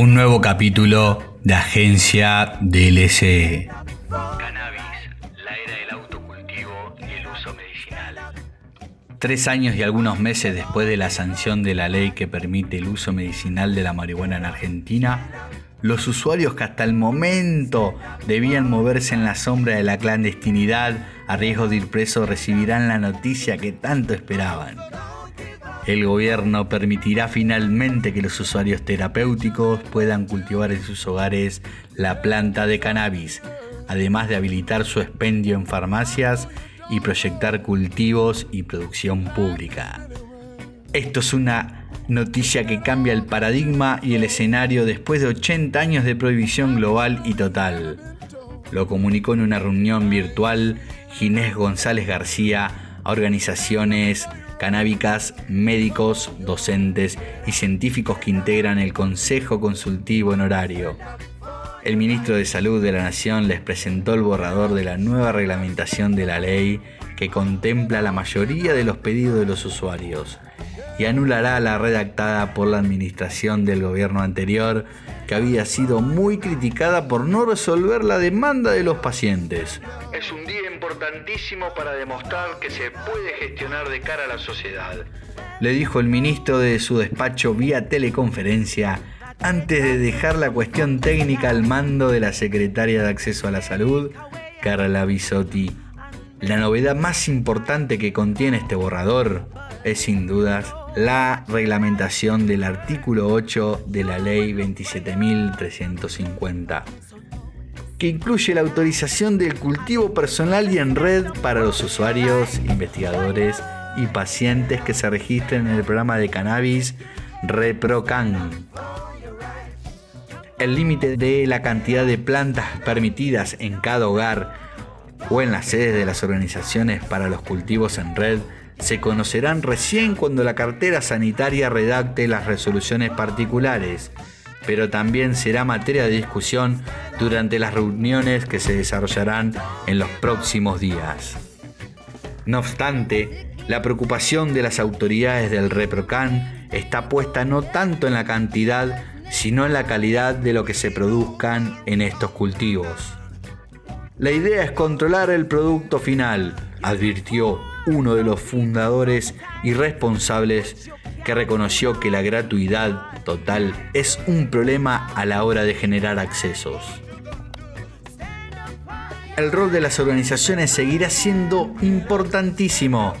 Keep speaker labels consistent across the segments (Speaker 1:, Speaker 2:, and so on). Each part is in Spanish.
Speaker 1: un nuevo capítulo de Agencia DLC.
Speaker 2: Cannabis, la era del autocultivo y el uso medicinal.
Speaker 1: Tres años y algunos meses después de la sanción de la ley que permite el uso medicinal de la marihuana en Argentina, los usuarios que hasta el momento debían moverse en la sombra de la clandestinidad a riesgo de ir presos recibirán la noticia que tanto esperaban. El gobierno permitirá finalmente que los usuarios terapéuticos puedan cultivar en sus hogares la planta de cannabis, además de habilitar su expendio en farmacias y proyectar cultivos y producción pública. Esto es una noticia que cambia el paradigma y el escenario después de 80 años de prohibición global y total. Lo comunicó en una reunión virtual Ginés González García a organizaciones canábicas, médicos, docentes y científicos que integran el Consejo Consultivo Honorario. El ministro de Salud de la Nación les presentó el borrador de la nueva reglamentación de la ley que contempla la mayoría de los pedidos de los usuarios y anulará la redactada por la administración del gobierno anterior que había sido muy criticada por no resolver la demanda de los pacientes.
Speaker 2: Es un día importantísimo para demostrar que se puede gestionar de cara a la sociedad.
Speaker 1: Le dijo el ministro de su despacho vía teleconferencia antes de dejar la cuestión técnica al mando de la secretaria de Acceso a la Salud, Carla Bisotti. La novedad más importante que contiene este borrador es sin dudas la reglamentación del artículo 8 de la ley 27.350, que incluye la autorización del cultivo personal y en red para los usuarios, investigadores y pacientes que se registren en el programa de cannabis ReproCan. El límite de la cantidad de plantas permitidas en cada hogar o en las sedes de las organizaciones para los cultivos en red se conocerán recién cuando la cartera sanitaria redacte las resoluciones particulares, pero también será materia de discusión durante las reuniones que se desarrollarán en los próximos días. No obstante, la preocupación de las autoridades del ReproCan está puesta no tanto en la cantidad, sino en la calidad de lo que se produzcan en estos cultivos. La idea es controlar el producto final, advirtió uno de los fundadores y responsables que reconoció que la gratuidad total es un problema a la hora de generar accesos. El rol de las organizaciones seguirá siendo importantísimo,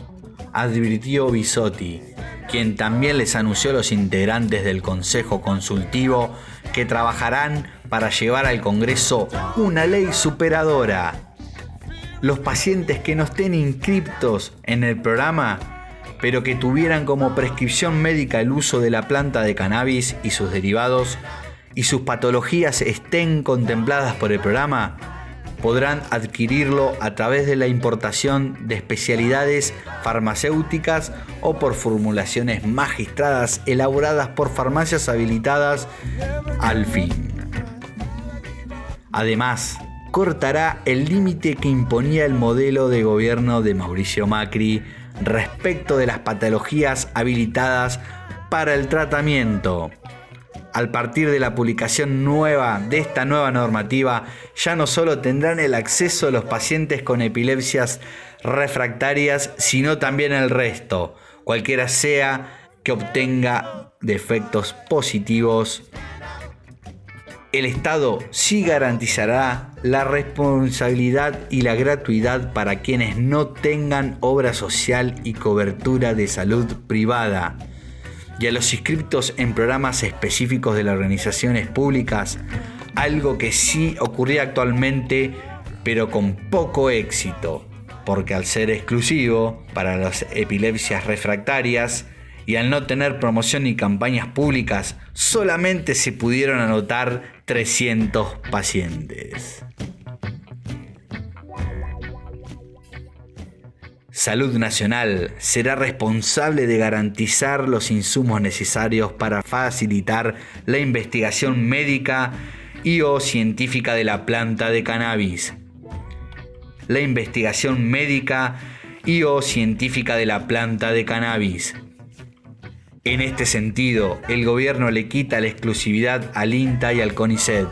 Speaker 1: advirtió Bisotti, quien también les anunció a los integrantes del Consejo Consultivo que trabajarán para llevar al Congreso una ley superadora los pacientes que no estén inscriptos en el programa, pero que tuvieran como prescripción médica el uso de la planta de cannabis y sus derivados, y sus patologías estén contempladas por el programa, podrán adquirirlo a través de la importación de especialidades farmacéuticas o por formulaciones magistradas elaboradas por farmacias habilitadas al fin. Además, cortará el límite que imponía el modelo de gobierno de Mauricio Macri respecto de las patologías habilitadas para el tratamiento. Al partir de la publicación nueva de esta nueva normativa, ya no solo tendrán el acceso los pacientes con epilepsias refractarias, sino también el resto, cualquiera sea que obtenga defectos positivos el Estado sí garantizará la responsabilidad y la gratuidad para quienes no tengan obra social y cobertura de salud privada. Y a los inscriptos en programas específicos de las organizaciones públicas, algo que sí ocurría actualmente, pero con poco éxito, porque al ser exclusivo para las epilepsias refractarias, y al no tener promoción ni campañas públicas, solamente se pudieron anotar 300 pacientes. Salud Nacional será responsable de garantizar los insumos necesarios para facilitar la investigación médica y o científica de la planta de cannabis. La investigación médica y o científica de la planta de cannabis En este sentido, el gobierno le quita la exclusividad al INTA y al CONICET,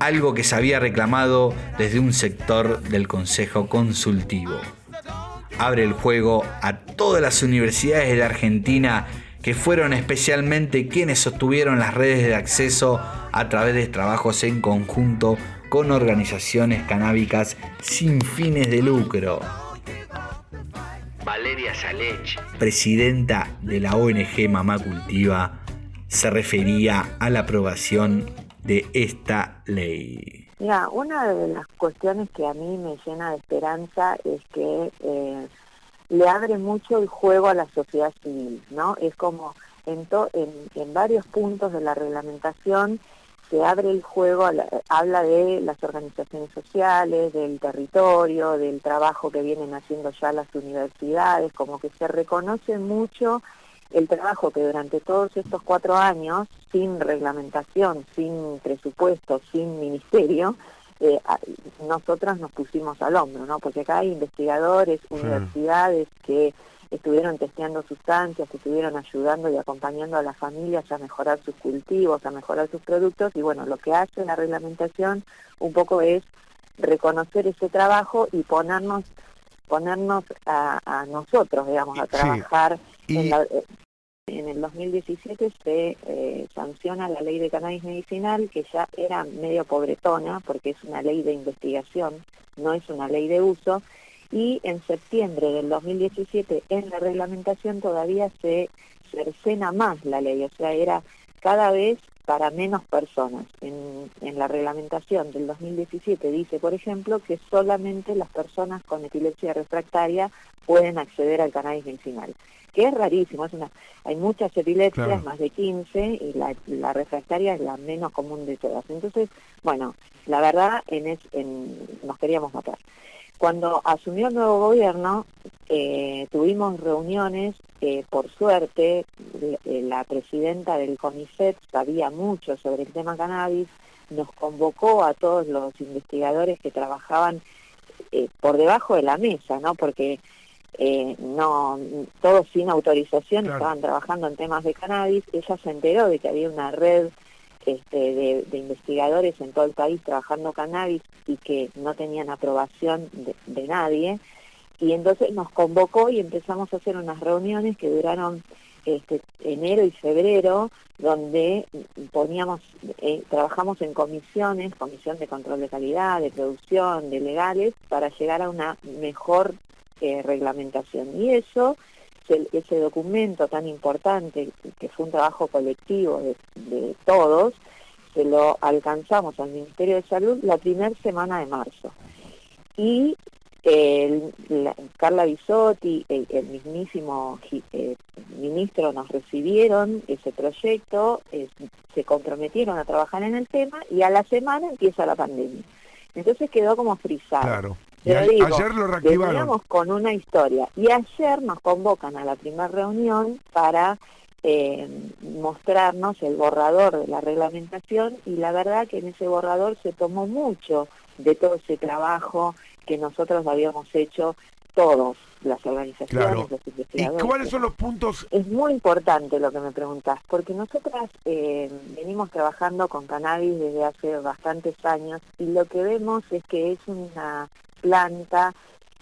Speaker 1: algo que se había reclamado desde un sector del Consejo Consultivo. Abre el juego a todas las universidades de Argentina que fueron especialmente quienes sostuvieron las redes de acceso a través de trabajos en conjunto con organizaciones canábicas sin fines de lucro. Valeria Salech, presidenta de la ONG Mamá Cultiva, se refería a la aprobación de esta ley.
Speaker 3: Mira, una de las cuestiones que a mí me llena de esperanza es que eh, le abre mucho el juego a la sociedad civil, ¿no? Es como en, en varios puntos de la reglamentación se abre el juego, habla de las organizaciones sociales, del territorio, del trabajo que vienen haciendo ya las universidades, como que se reconoce mucho el trabajo que durante todos estos cuatro años, sin reglamentación, sin presupuesto, sin ministerio, eh, nosotras nos pusimos al hombro, ¿no? Porque acá hay investigadores, universidades que estuvieron testeando sustancias, estuvieron ayudando y acompañando a las familias a mejorar sus cultivos, a mejorar sus productos. Y bueno, lo que hace la reglamentación un poco es reconocer ese trabajo y ponernos ponernos a, nosotros, digamos, a trabajar en, eh, en el 2017 se eh, sanciona la ley de cannabis medicinal, que ya era medio pobretona, porque es una ley de investigación, no es una ley de uso, y en septiembre del 2017 en la reglamentación todavía se cercena más la ley, o sea, era cada vez para menos personas. En, en, la reglamentación del 2017 dice, por ejemplo, que solamente las personas con epilepsia refractaria pueden acceder al cannabis medicinal, que es rarísimo, es una, hay muchas epilepsias, más de 15, y la, la, refractaria es la menos común de todas. Entonces, bueno, la verdad, en, es, en, nos queríamos matar. Cuando asumió el nuevo gobierno, eh, tuvimos reuniones, eh, por suerte, eh, la presidenta del CONICET sabía mucho sobre el tema cannabis, nos convocó a todos los investigadores que trabajaban por debajo de la mesa, ¿no? Porque no todos sin autorización estaban trabajando en temas de cannabis. Ella se enteró de que había una red este, de, investigadores en todo el país trabajando cannabis y que no tenían aprobación de, nadie. Y entonces nos convocó y empezamos a hacer unas reuniones que duraron este, enero y febrero, donde poníamos, eh, trabajamos en comisiones, comisión de control de calidad, de producción, de legales, para llegar a una mejor eh, reglamentación. Y eso ese documento tan importante, que fue un trabajo colectivo de, todos, se lo alcanzamos al Ministerio de Salud la primera semana de marzo. Y Carla Bisotti, el, mismísimo eh, ministro nos recibieron ese proyecto, se comprometieron a trabajar en el tema y a la semana empieza la pandemia. Entonces quedó como frisado ayer lo reactivaron. con una historia. Y ayer nos convocan a la primera reunión para eh, mostrarnos el borrador de la reglamentación y la verdad que en ese borrador se tomó mucho de todo ese trabajo que nosotros habíamos hecho todos, las organizaciones, los investigadores.
Speaker 4: ¿Y cuáles son los puntos?
Speaker 3: Es muy importante lo que me preguntás, porque nosotras eh, venimos trabajando con cannabis desde hace bastantes años y lo que vemos es que es una planta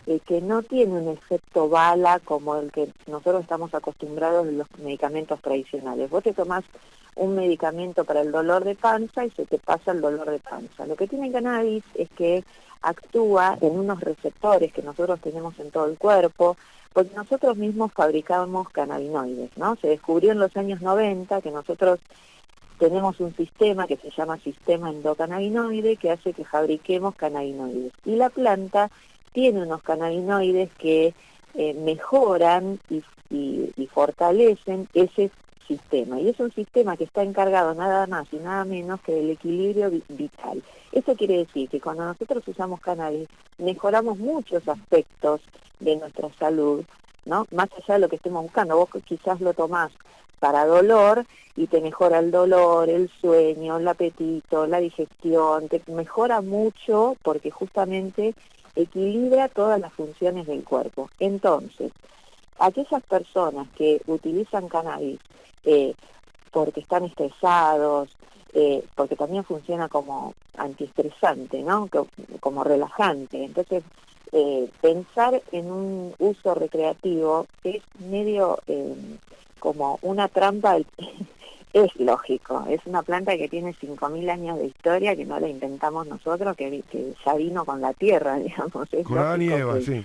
Speaker 3: eh, que no tiene un efecto bala como el que nosotros estamos acostumbrados en los medicamentos tradicionales. Vos te tomás un medicamento para el dolor de panza y se te pasa el dolor de panza. Lo que tiene el cannabis es que actúa en unos receptores que nosotros tenemos en todo el cuerpo, porque nosotros mismos fabricamos cannabinoides, ¿no? Se descubrió en los años 90 que nosotros tenemos un sistema que se llama sistema endocannabinoide que hace que fabriquemos cannabinoides. Y la planta tiene unos cannabinoides que eh, mejoran y, fortalecen ese sistema. Y es un sistema que está encargado nada más y nada menos que del equilibrio vital. Eso quiere decir que cuando nosotros usamos cannabis mejoramos muchos aspectos de nuestra salud, ¿no? Más allá de lo que estemos buscando. Vos quizás lo tomás para dolor y te mejora el dolor, el sueño, el apetito, la digestión, te mejora mucho porque justamente equilibra todas las funciones del cuerpo. Entonces, aquellas personas que utilizan cannabis eh, porque están estresados, eh, porque también funciona como antiestresante, ¿no? como relajante. Entonces, eh, pensar en un uso recreativo es medio como una trampa, es lógico, es una planta que tiene 5.000 años de historia, que no la inventamos nosotros, que, ya vino con la tierra, digamos.
Speaker 4: con sí.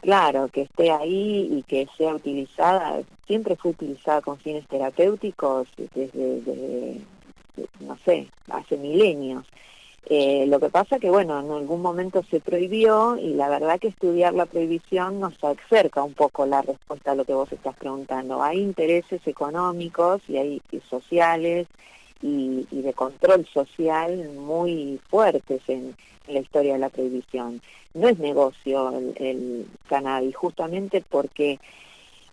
Speaker 3: Claro, que esté ahí y que sea utilizada, siempre fue utilizada con fines terapéuticos desde no sé, hace milenios. Eh, lo que pasa que, bueno, en algún momento se prohibió y la verdad que estudiar la prohibición nos acerca un poco la respuesta a lo que vos estás preguntando. Hay intereses económicos y hay sociales y, de control social muy fuertes en, la historia de la prohibición. No es negocio el, cannabis, justamente porque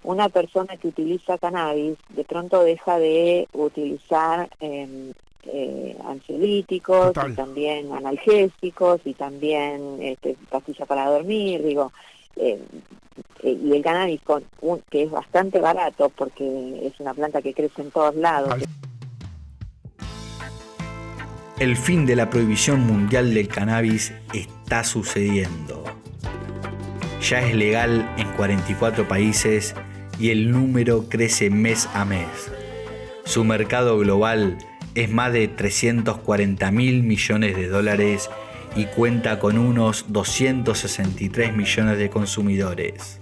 Speaker 3: una persona que utiliza cannabis de pronto deja de utilizar em, eh, ansiolíticos y también analgésicos y también este, pastillas para dormir, digo, em, eh, y el cannabis con que es bastante barato porque es una planta que crece en todos lados.
Speaker 1: El fin de la prohibición mundial del cannabis está sucediendo. Ya es legal en 44 países y el número crece mes a mes. Su mercado global es más de 340 mil millones de dólares y cuenta con unos 263 millones de consumidores.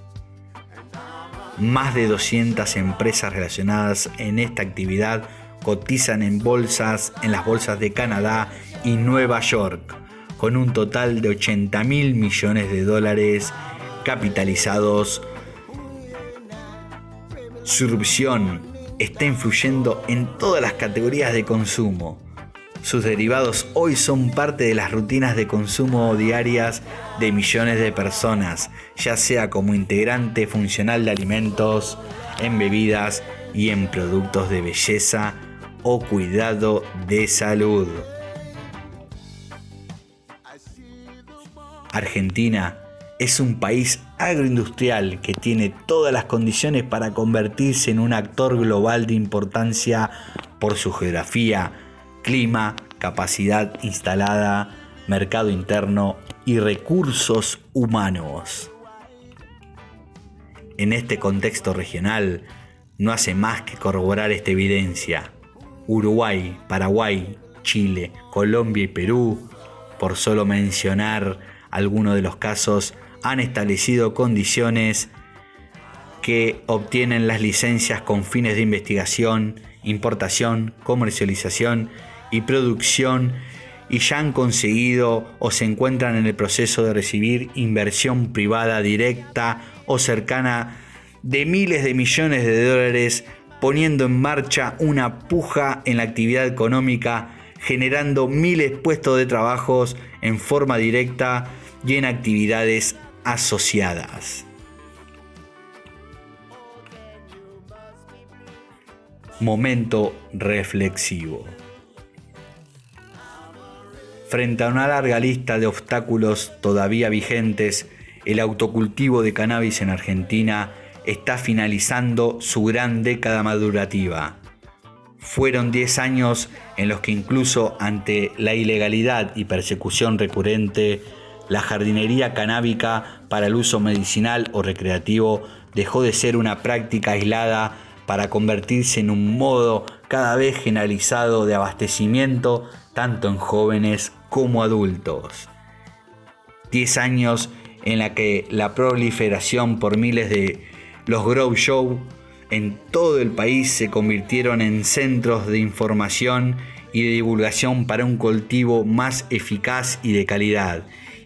Speaker 1: Más de 200 empresas relacionadas en esta actividad cotizan en bolsas en las bolsas de Canadá y Nueva York, con un total de 80 mil millones de dólares capitalizados su está influyendo en todas las categorías de consumo. Sus derivados hoy son parte de las rutinas de consumo diarias de millones de personas, ya sea como integrante funcional de alimentos, en bebidas y en productos de belleza o cuidado de salud. Argentina es un país agroindustrial que tiene todas las condiciones para convertirse en un actor global de importancia por su geografía, clima, capacidad instalada, mercado interno y recursos humanos. En este contexto regional, no hace más que corroborar esta evidencia. Uruguay, Paraguay, Chile, Colombia y Perú, por solo mencionar algunos de los casos han establecido condiciones que obtienen las licencias con fines de investigación, importación, comercialización y producción y ya han conseguido o se encuentran en el proceso de recibir inversión privada directa o cercana de miles de millones de dólares poniendo en marcha una puja en la actividad económica, generando miles de puestos de trabajos en forma directa y en actividades asociadas. Momento reflexivo. Frente a una larga lista de obstáculos todavía vigentes, el autocultivo de cannabis en Argentina está finalizando su gran década madurativa. Fueron 10 años en los que incluso ante la ilegalidad y persecución recurrente, la jardinería canábica para el uso medicinal o recreativo dejó de ser una práctica aislada para convertirse en un modo cada vez generalizado de abastecimiento tanto en jóvenes como adultos. Diez años en la que la proliferación por miles de los grow show en todo el país se convirtieron en centros de información y de divulgación para un cultivo más eficaz y de calidad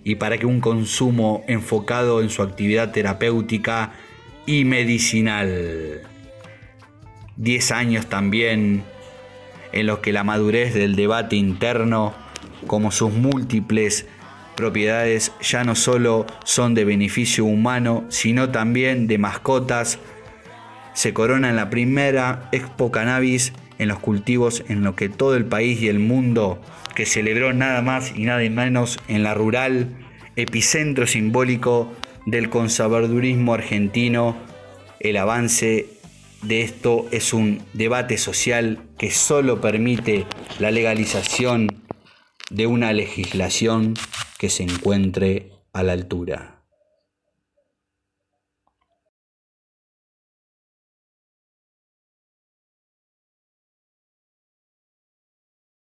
Speaker 1: y para que un consumo enfocado en su actividad terapéutica y medicinal. Diez años también en los que la madurez del debate interno, como sus múltiples propiedades, ya no solo son de beneficio humano, sino también de mascotas, se corona en la primera Expo Cannabis en los cultivos en lo que todo el país y el mundo que celebró nada más y nada menos en la rural, epicentro simbólico del conservadurismo argentino, el avance de esto es un debate social que solo permite la legalización de una legislación que se encuentre a la altura.